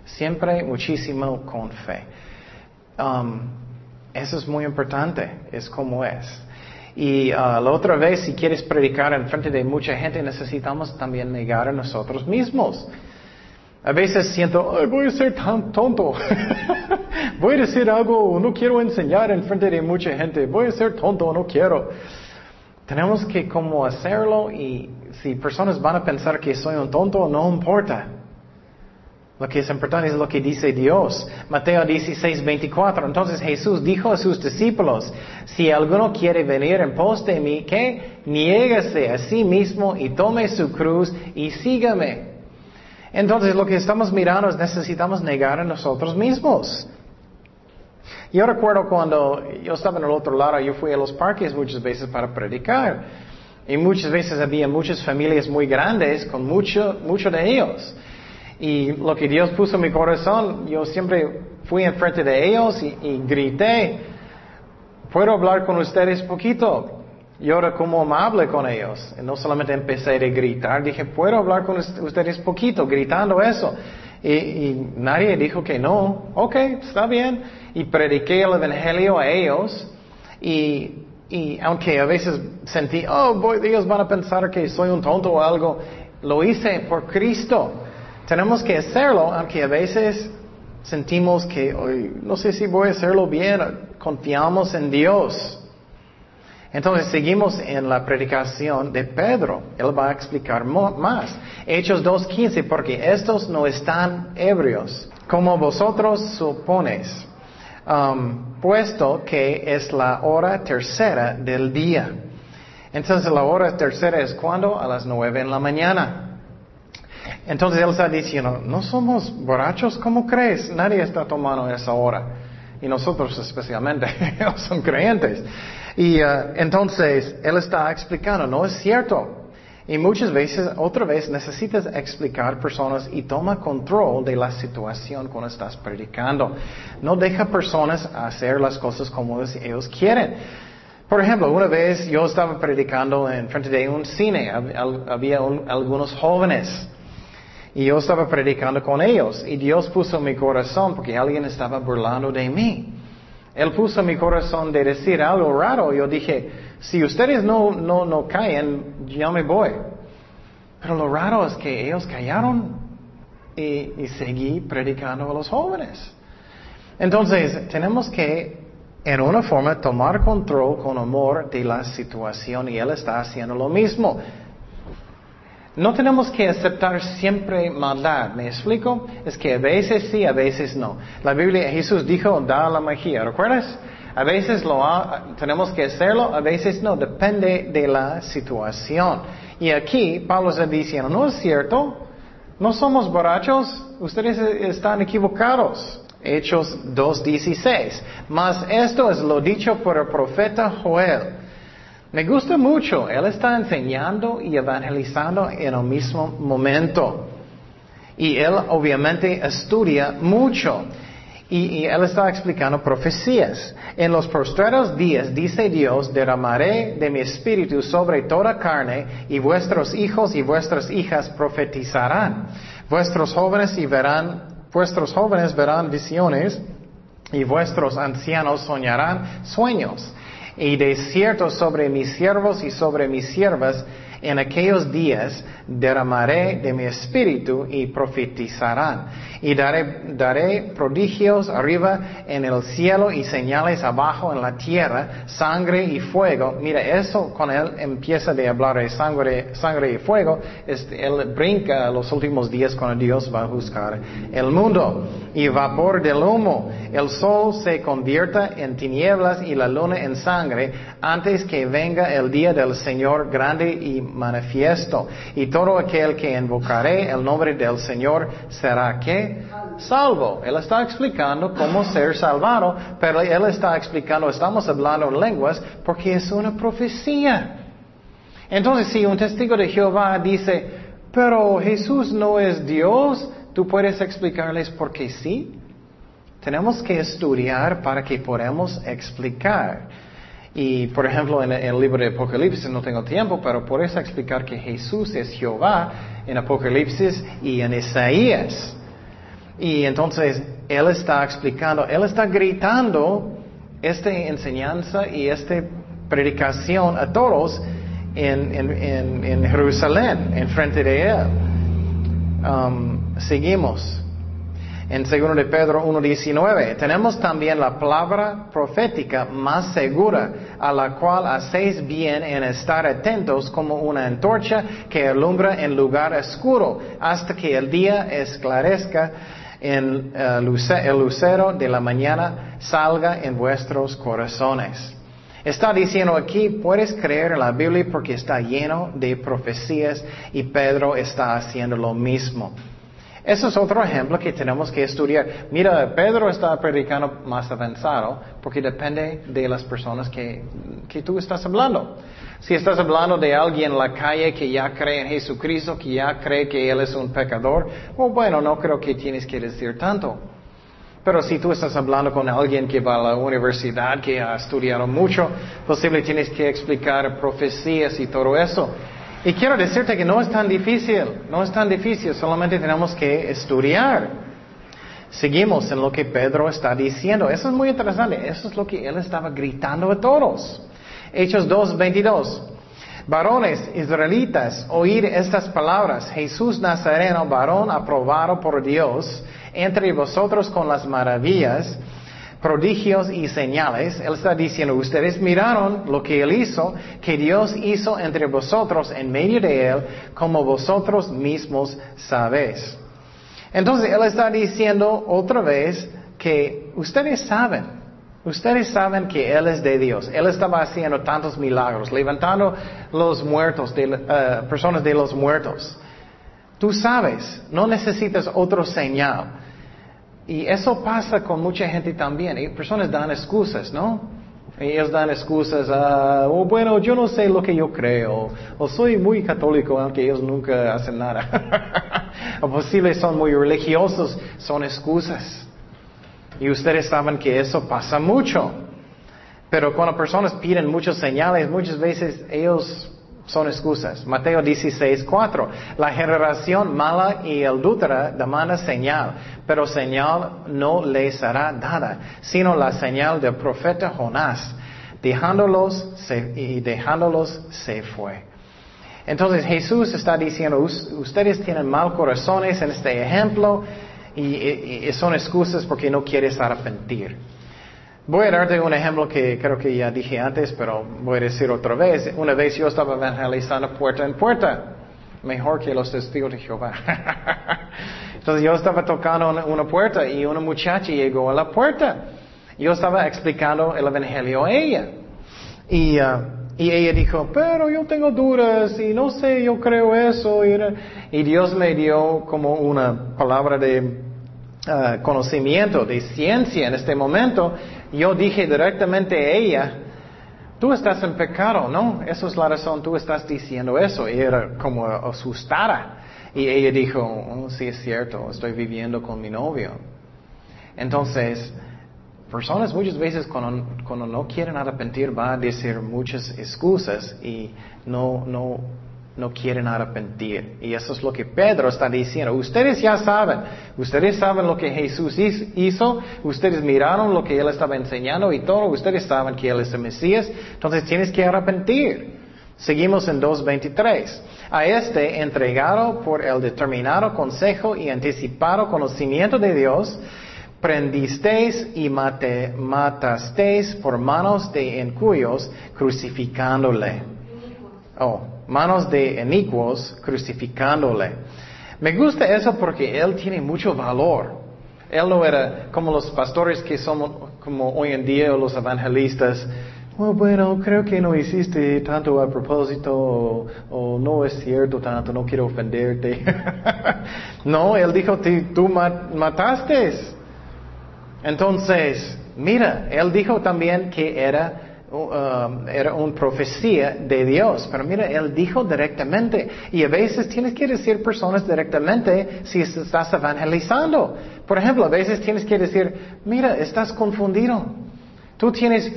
Siempre muchísimo con fe. Um, eso es muy importante, es como es. Y uh, la otra vez, si quieres predicar en frente de mucha gente, necesitamos también negar a nosotros mismos. A veces siento, voy a ser tan tonto. *laughs* voy a decir algo, no quiero enseñar en frente de mucha gente. Voy a ser tonto, no quiero. Tenemos que como hacerlo y si personas van a pensar que soy un tonto, no importa. Lo que es importante es lo que dice Dios. Mateo 16, 24. Entonces Jesús dijo a sus discípulos, si alguno quiere venir en pos de mí, que niégase a sí mismo y tome su cruz y sígame. Entonces lo que estamos mirando es necesitamos negar a nosotros mismos. Yo recuerdo cuando yo estaba en el otro lado, yo fui a los parques muchas veces para predicar. Y muchas veces había muchas familias muy grandes con mucho, mucho de ellos. Y lo que Dios puso en mi corazón, yo siempre fui enfrente de ellos y, y grité, ¿puedo hablar con ustedes poquito? Y ahora como amable con ellos. Y no solamente empecé a gritar, dije, ¿puedo hablar con ustedes poquito? Gritando eso. Y, nadie dijo que no. Ok, está bien. Y prediqué el Evangelio a ellos. Y, y aunque a veces sentí, oh, boy, ellos van a pensar que soy un tonto o algo, lo hice por Cristo. Tenemos que hacerlo, aunque a veces sentimos que, no sé si voy a hacerlo bien, confiamos en Dios. Entonces seguimos en la predicación de Pedro. Él va a explicar más. Hechos 2.15, porque estos no están ebrios, como vosotros suponéis, um, puesto que es la hora tercera del día. Entonces la hora tercera es cuando? A las nueve en la mañana. Entonces él está diciendo, no somos borrachos, ¿cómo crees? Nadie está tomando esa hora. Y nosotros especialmente, *laughs* son creyentes. Y uh, entonces él está explicando, no es cierto. Y muchas veces, otra vez, necesitas explicar personas y toma control de la situación cuando estás predicando. No deja personas hacer las cosas como ellos quieren. Por ejemplo, una vez yo estaba predicando en frente de un cine, había algunos jóvenes y yo estaba predicando con ellos y Dios puso mi corazón porque alguien estaba burlando de mí. Él puso mi corazón de decir algo raro. Yo dije, si ustedes no, no, no caen, yo me voy. Pero lo raro es que ellos callaron y, y seguí predicando a los jóvenes. Entonces, tenemos que, en una forma, tomar control con amor de la situación y Él está haciendo lo mismo. No tenemos que aceptar siempre maldad, ¿me explico? Es que a veces sí, a veces no. La Biblia, Jesús dijo, da la magia, ¿recuerdas? A veces lo tenemos que hacerlo, a veces no, depende de la situación. Y aquí Pablo está diciendo, no es cierto, no somos borrachos, ustedes están equivocados. Hechos 2.16. Mas esto es lo dicho por el profeta Joel. Me gusta mucho. Él está enseñando y evangelizando en el mismo momento. Y él obviamente estudia mucho. Y, él está explicando profecías. En los postreros días, dice Dios, derramaré de mi espíritu sobre toda carne, y vuestros hijos y vuestras hijas profetizarán. Vuestros jóvenes y verán, vuestros jóvenes verán visiones, y vuestros ancianos soñarán sueños. Y de cierto sobre mis siervos y sobre mis siervas en aquellos días derramaré de mi espíritu y profetizarán. Y daré, daré prodigios arriba en el cielo y señales abajo en la tierra, sangre y fuego. Mira, eso con él empieza de hablar de sangre, sangre y fuego. él brinca los últimos días cuando Dios va a juzgar el mundo. Y vapor del humo. El sol se convierta en tinieblas y la luna en sangre antes que venga el día del Señor grande y manifiesto. Y todo aquel que invocaré el nombre del Señor será que salvo. Él está explicando cómo ser salvado, pero él está explicando, estamos hablando en lenguas porque es una profecía. Entonces, si un testigo de Jehová dice, pero Jesús no es Dios, tú puedes explicarles por qué sí. Tenemos que estudiar para que podamos explicar. Y por ejemplo, en el libro de Apocalipsis no tengo tiempo, pero por eso explicar que Jesús es Jehová en Apocalipsis y en Isaías. Y entonces Él está explicando, Él está gritando esta enseñanza y esta predicación a todos en, en, en, Jerusalén, en frente de Él. Um, seguimos en 2 de Pedro 1.19. Tenemos también la palabra profética más segura, a la cual hacéis bien en estar atentos como una antorcha que alumbra en lugar oscuro, hasta que el día esclarezca en eh, el lucero de la mañana salga en vuestros corazones. Está diciendo aquí, puedes creer en la Biblia porque está lleno de profecías y Pedro está haciendo lo mismo. Eso es otro ejemplo que tenemos que estudiar. Mira, Pedro está predicando más avanzado porque depende de las personas que, que tú estás hablando. Si estás hablando de alguien en la calle que ya cree en Jesucristo, que ya cree que Él es un pecador, oh, bueno, no creo que tienes que decir tanto. Pero si tú estás hablando con alguien que va a la universidad, que ha estudiado mucho, posiblemente tienes que explicar profecías y todo eso. Y quiero decirte que no es tan difícil, no es tan difícil, solamente tenemos que estudiar. Seguimos en lo que Pedro está diciendo. Eso es muy interesante, eso es lo que él estaba gritando a todos. Hechos 2.22. Varones israelitas, oír estas palabras. Jesús Nazareno, varón aprobado por Dios, entre vosotros con las maravillas prodigios y señales. Él está diciendo, ustedes miraron lo que Él hizo, que Dios hizo entre vosotros en medio de Él, como vosotros mismos sabéis. Entonces Él está diciendo otra vez que ustedes saben, ustedes saben que Él es de Dios. Él estaba haciendo tantos milagros, levantando los muertos, de, eh, personas de los muertos. Tú sabes, no necesitas otro señal. Y eso pasa con mucha gente también. Y personas dan excusas, ¿no? Ellos dan excusas, a, oh, bueno, yo no sé lo que yo creo, o soy muy católico, aunque ellos nunca hacen nada. *laughs* o posible son muy religiosos, son excusas. Y ustedes saben que eso pasa mucho. Pero cuando personas piden muchas señales, muchas veces ellos son excusas. Mateo 16, 4. La generación mala y adúltera demanda señal, pero señal no le será dada, sino la señal del profeta Jonás. Dejándolos y dejándolos se fue. Entonces Jesús está diciendo, ustedes tienen mal corazones en este ejemplo y, y son excusas porque no quieres arrepentir. Voy a darte un ejemplo que creo que ya dije antes, pero voy a decir otra vez. Una vez yo estaba evangelizando puerta en puerta, mejor que los testigos de Jehová. *laughs* Entonces yo estaba tocando una, puerta y una muchacha llegó a la puerta. Yo estaba explicando el evangelio a ella. Y, uh, y ella dijo, pero yo tengo dudas y no sé, yo creo eso. Y, y Dios me dio como una palabra de uh, conocimiento, de ciencia en este momento yo dije directamente a ella, tú estás en pecado, ¿no? Esa es la razón, tú estás diciendo eso. Y era como asustada. Y ella dijo, oh, sí es cierto, estoy viviendo con mi novio. Entonces, personas muchas veces cuando, cuando no quieren arrepentir van a decir muchas excusas y no, no, no quieren arrepentir. Y eso es lo que Pedro está diciendo. Ustedes ya saben, ustedes saben lo que Jesús hizo, ustedes miraron lo que Él estaba enseñando y todo, ustedes saben que Él es el Mesías, entonces tienes que arrepentir. Seguimos en 2.23. A este, entregado por el determinado consejo y anticipado conocimiento de Dios, prendisteis y matasteis por manos de encuyos, crucificándole. Oh, manos de inicuos, crucificándole. Me gusta eso porque él tiene mucho valor. Él no era como los pastores que somos, como hoy en día, o los evangelistas. Oh, bueno, creo que no hiciste tanto a propósito, o, no es cierto tanto, no quiero ofenderte. *laughs* no, él dijo, tú mataste. Entonces, mira, él dijo también que era Um, era una profecía de Dios. Pero mira, Él dijo directamente. Y a veces tienes que decir personas directamente si estás evangelizando. Por ejemplo, a veces tienes que decir, mira, estás confundido. Tú tienes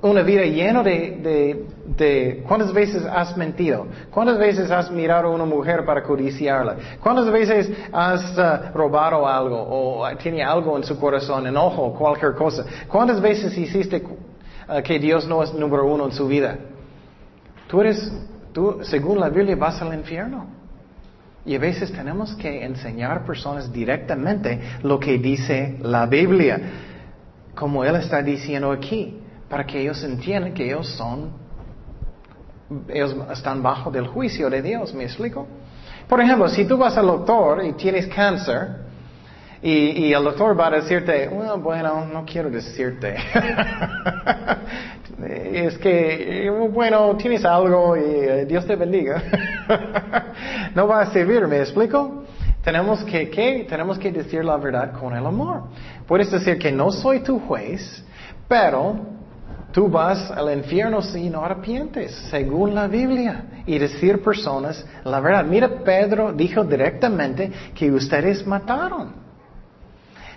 una vida llena de, de, ¿Cuántas veces has mentido? ¿Cuántas veces has mirado a una mujer para codiciarla? ¿Cuántas veces has uh, robado algo o tiene algo en su corazón, enojo, cualquier cosa? ¿Cuántas veces hiciste que Dios no es número uno en su vida. Tú eres, tú, según la Biblia, vas al infierno. Y a veces tenemos que enseñar a personas directamente lo que dice la Biblia, como Él está diciendo aquí, para que ellos entiendan que ellos son, ellos están bajo del juicio de Dios, ¿me explico? Por ejemplo, si tú vas al doctor y tienes cáncer, y, el doctor va a decirte, bueno, no quiero decirte. *laughs* es que, bueno, tienes algo y eh, Dios te bendiga. *laughs* no va a servir, ¿me explico? Tenemos que, ¿qué? Tenemos que decir la verdad con el amor. Puedes decir que no soy tu juez, pero tú vas al infierno si no arrepientes, según la Biblia, y decir personas la verdad. Mira, Pedro dijo directamente que ustedes mataron.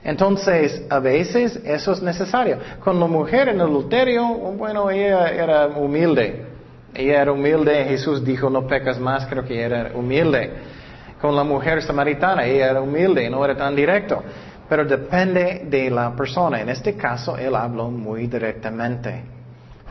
Entonces, a veces eso es necesario. Con la mujer en el adulterio, bueno, ella era humilde. Ella era humilde, Jesús dijo, no pecas más, creo que era humilde. Con la mujer samaritana, ella era humilde, no era tan directo. Pero depende de la persona. En este caso, él habló muy directamente.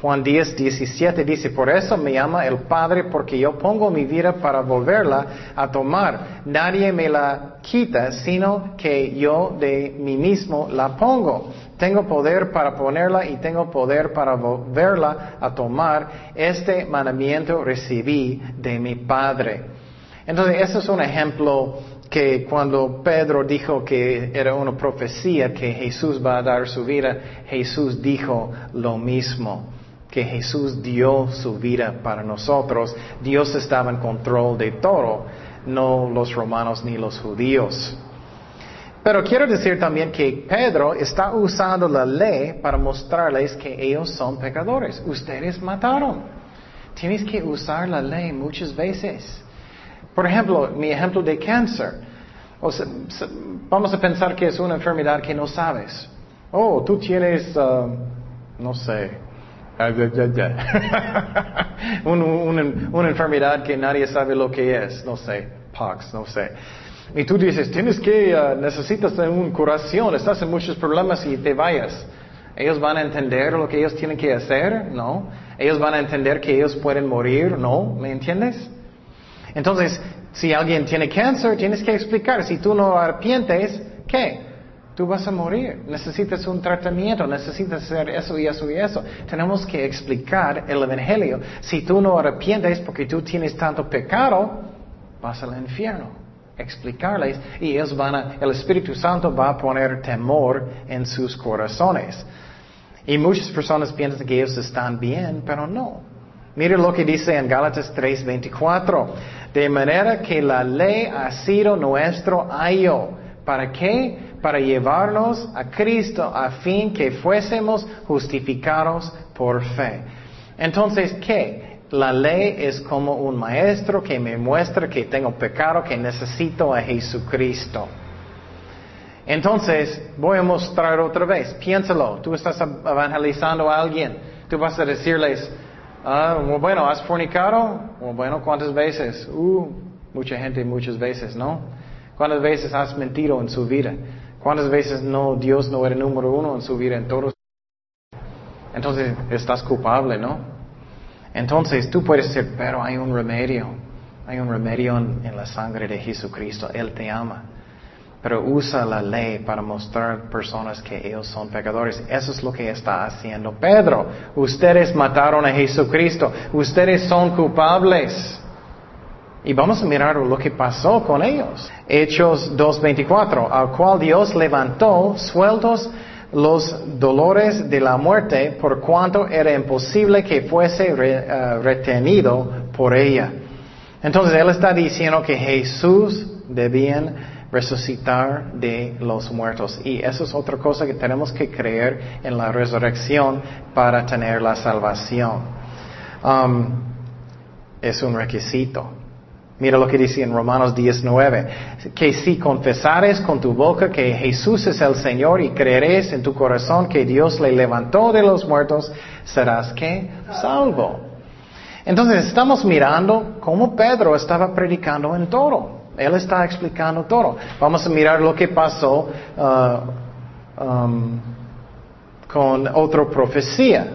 Juan 10, 17 dice, por eso me llama el Padre, porque yo pongo mi vida para volverla a tomar. Nadie me la quita, sino que yo de mí mismo la pongo. Tengo poder para ponerla y tengo poder para volverla a tomar. Este mandamiento recibí de mi Padre. Entonces, ese es un ejemplo que cuando Pedro dijo que era una profecía que Jesús va a dar su vida, Jesús dijo lo mismo que Jesús dio su vida para nosotros, Dios estaba en control de todo, no los romanos ni los judíos. Pero quiero decir también que Pedro está usando la ley para mostrarles que ellos son pecadores. Ustedes mataron. Tienes que usar la ley muchas veces. Por ejemplo, mi ejemplo de cáncer. vamos a pensar que es una enfermedad que no sabes. Oh, tú tienes, uh, no sé, Ah, *laughs* una, enfermedad que nadie sabe lo que es, no sé, pox, no sé. Y tú dices, tienes que, uh, necesitas una curación, estás en muchos problemas y te vayas. ¿Ellos van a entender lo que ellos tienen que hacer? No. ¿Ellos van a entender que ellos pueden morir? No. ¿Me entiendes? Entonces, si alguien tiene cáncer, tienes que explicar. Si tú no arrepientes, ¿qué? Tú vas a morir, necesitas un tratamiento, necesitas hacer eso y eso y eso. Tenemos que explicar el Evangelio. Si tú no arrepientes porque tú tienes tanto pecado, vas al infierno. Explicarles y ellos van a, el Espíritu Santo va a poner temor en sus corazones. Y muchas personas piensan que ellos están bien, pero no. Mire lo que dice en Gálatas 3:24. De manera que la ley ha sido nuestro ayo. ¿Para qué? Para llevarnos a Cristo a fin que fuésemos justificados por fe. Entonces, ¿qué? La ley es como un maestro que me muestra que tengo pecado, que necesito a Jesucristo. Entonces, voy a mostrar otra vez, piénsalo, tú estás evangelizando a alguien, tú vas a decirles, Ah, bueno, ¿has fornicado? Bueno, ¿cuántas veces? Uh, mucha gente muchas veces, ¿no? ¿Cuántas veces has mentido en su vida? ¿Cuántas veces no, Dios no era número uno en su vida en todos? Entonces, estás culpable, ¿no? Entonces, tú puedes decir, pero hay un remedio. Hay un remedio en, la sangre de Jesucristo. Él te ama. Pero usa la ley para mostrar personas que ellos son pecadores. Eso es lo que está haciendo Pedro. Ustedes mataron a Jesucristo. Ustedes son culpables. Y vamos a mirar lo que pasó con ellos. Hechos 2.24, al cual Dios levantó sueltos los dolores de la muerte por cuanto era imposible que fuese eh, retenido por ella. Entonces Él está diciendo que Jesús debía resucitar de los muertos. Y eso es otra cosa que tenemos que creer en la resurrección para tener la salvación. Um, es un requisito. Mira lo que dice en Romanos 19, que si confesares con tu boca que Jesús es el Señor y creeres en tu corazón que Dios le levantó de los muertos, serás que salvo. Entonces estamos mirando cómo Pedro estaba predicando en todo. Él está explicando todo. Vamos a mirar lo que pasó uh, um, con otra profecía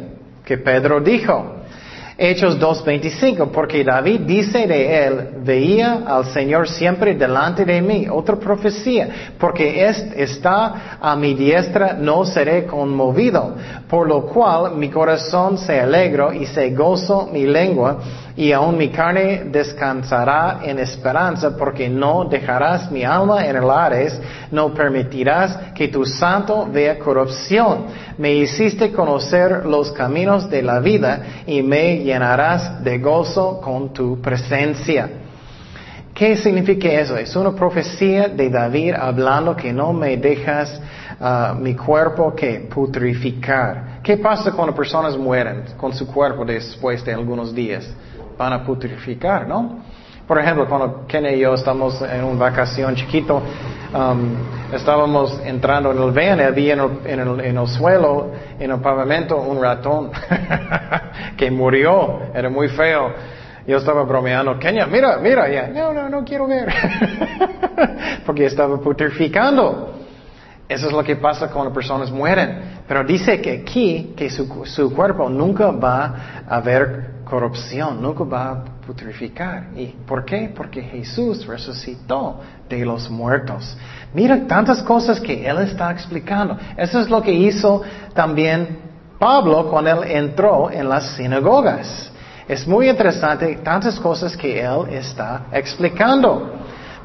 que Pedro dijo. Hechos 2.25, porque David dice de él, veía al Señor siempre delante de mí. Otra profecía, porque está a mi diestra, no seré conmovido, por lo cual mi corazón se alegro y se gozo mi lengua y aún mi carne descansará en esperanza, porque no dejarás mi alma en el Ares, no permitirás que tu santo vea corrupción. Me hiciste conocer los caminos de la vida y me llenarás de gozo con tu presencia. ¿Qué significa eso? Es una profecía de David hablando que no me dejas ah, mi cuerpo que putrificar. ¿Qué pasa cuando personas mueren con su cuerpo después de algunos días? Van a putrificar, ¿no? Por ejemplo, cuando Kenny y yo estamos en una vacación chiquito, um, estábamos entrando en el van y había en el, en, el, suelo, en el pavimento, un ratón *laughs* que murió, era muy feo. Yo estaba bromeando, Kenia, mira, mira, ya, no, no, no quiero ver, *laughs* porque estaba putrificando. Eso es lo que pasa cuando personas mueren. Pero dice que aquí, que su, su cuerpo nunca va a haber corrupción, nunca va a putrificar. ¿Y por qué? Porque Jesús resucitó de los muertos. Mira tantas cosas que Él está explicando. Eso es lo que hizo también Pablo cuando Él entró en las sinagogas. Es muy interesante tantas cosas que Él está explicando.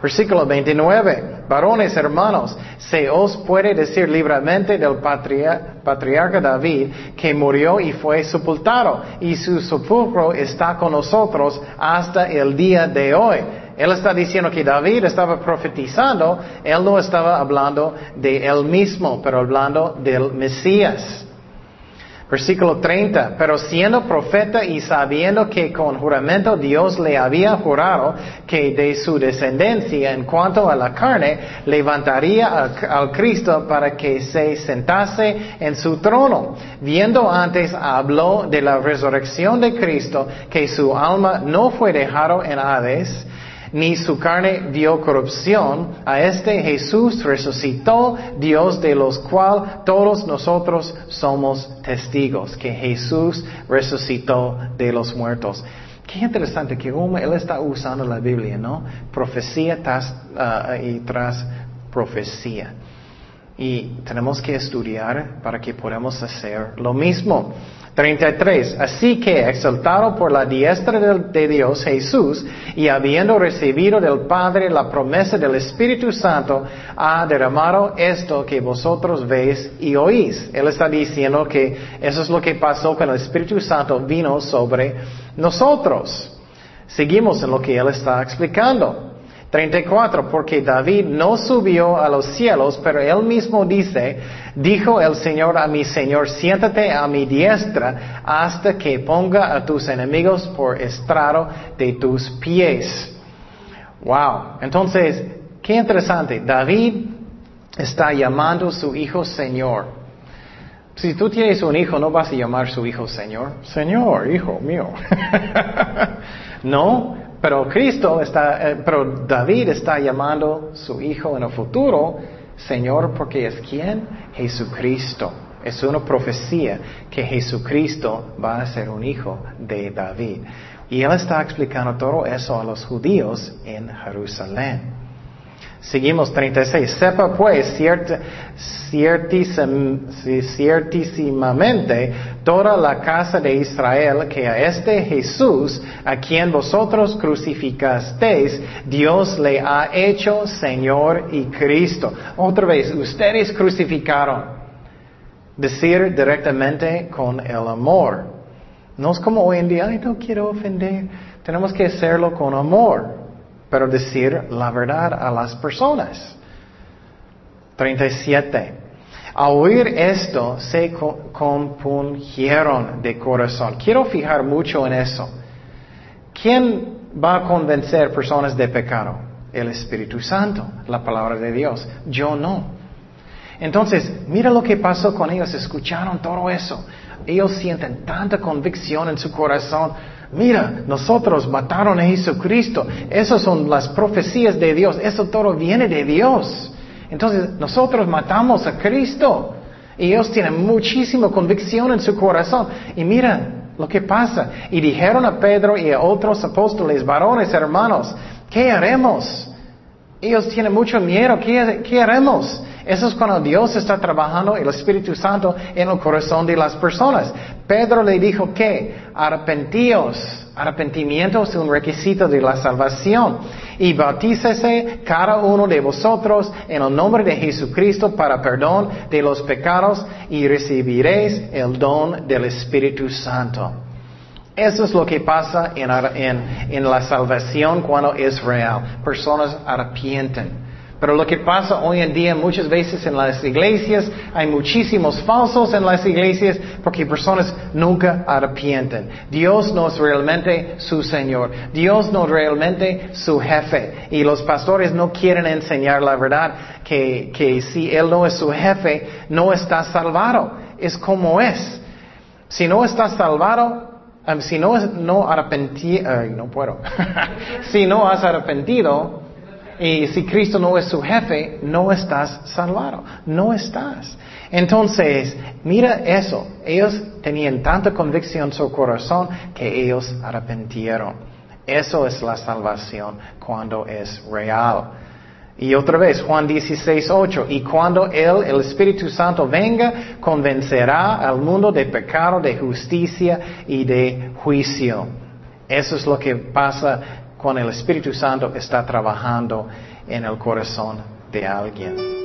Versículo 29. Varones hermanos, se os puede decir libremente del patriarca David que murió y fue sepultado y su sepulcro está con nosotros hasta el día de hoy. Él está diciendo que David estaba profetizando, él no estaba hablando de él mismo, pero hablando del Mesías. Versículo 30, pero siendo profeta y sabiendo que con juramento Dios le había jurado que de su descendencia en cuanto a la carne levantaría al, Cristo para que se sentase en su trono. Viendo antes habló de la resurrección de Cristo, que su alma no fue dejado en Hades, ni su carne vio corrupción. A este Jesús resucitó Dios de los cual todos nosotros somos testigos, que Jesús resucitó de los muertos. Qué interesante que él está usando la Biblia, ¿no? Profecía tras, ah, y tras profecía. Y tenemos que estudiar para que podamos hacer lo mismo. 33. Así que, exaltado por la diestra de, Dios Jesús, y habiendo recibido del Padre la promesa del Espíritu Santo, ha derramado esto que vosotros veis y oís. Él está diciendo que eso es lo que pasó cuando el Espíritu Santo vino sobre nosotros. Seguimos en lo que Él está explicando. 34, porque David no subió a los cielos, pero él mismo dice, dijo el Señor a mi Señor, siéntate a mi diestra hasta que ponga a tus enemigos por estrado de tus pies. Wow. Entonces, qué interesante. David está llamando a su hijo Señor. Si tú tienes un hijo, no vas a llamar a su hijo Señor. Señor, hijo mío. *laughs* no, pero Cristo está, eh, pero David está llamando a su hijo en el futuro Señor porque es quién? Jesucristo. Es una profecía que Jesucristo va a ser un hijo de David. Y él está explicando todo eso a los judíos en Jerusalén. Seguimos 36. Sepa pues ciertísimamente toda la casa de Israel que a este Jesús, a quien vosotros crucificasteis, Dios le ha hecho Señor y Cristo. Otra vez, ustedes crucificaron. Decir directamente con el amor. No es como hoy en día, ay, no quiero ofender. Tenemos que hacerlo con amor pero decir la verdad a las personas. 37. Al oír esto, se compungieron de corazón. Quiero fijar mucho en eso. ¿Quién va a convencer personas de pecado? El Espíritu Santo, la palabra de Dios. Yo no. Entonces, mira lo que pasó con ellos. Escucharon todo eso. Ellos sienten tanta convicción en su corazón Mira, nosotros mataron a Jesucristo. Esas son las profecías de Dios. Eso todo viene de Dios. Entonces, nosotros matamos a Cristo. Y ellos tienen muchísima convicción en su corazón. Y mira lo que pasa. Y dijeron a Pedro y a otros apóstoles, varones, hermanos, ¿qué haremos? Ellos tienen mucho miedo. ¿Qué, qué haremos? Eso es cuando Dios está trabajando el Espíritu Santo en el corazón de las personas. Pedro le dijo que arrepentíos. Arrepentimiento es un requisito de la salvación. Y bautícese cada uno de vosotros en el nombre de Jesucristo para perdón de los pecados y recibiréis el don del Espíritu Santo. Eso es lo que pasa en, en la salvación cuando es real. Personas arrepienten. Pero lo que pasa hoy en día muchas veces en las iglesias, hay muchísimos falsos en las iglesias porque personas nunca arrepienten. Dios no es realmente su Señor. Dios no es realmente su jefe. Y los pastores no quieren enseñar la verdad que, que si Él no es su jefe, no está salvado. Es como es. Si no está salvado, um, si no, no arrepentido, no puedo. *laughs* si no has arrepentido, y si Cristo no es su jefe, no estás salvado. No estás. Entonces, mira eso. Ellos tenían tanta convicción en su corazón que ellos arrepentieron. Eso es la salvación cuando es real. Y otra vez, Juan 16, 8. Y cuando Él, el Espíritu Santo, venga, convencerá al mundo de pecado, de justicia y de juicio. Eso es lo que pasa cuando el Espíritu Santo está trabajando en el corazón de alguien.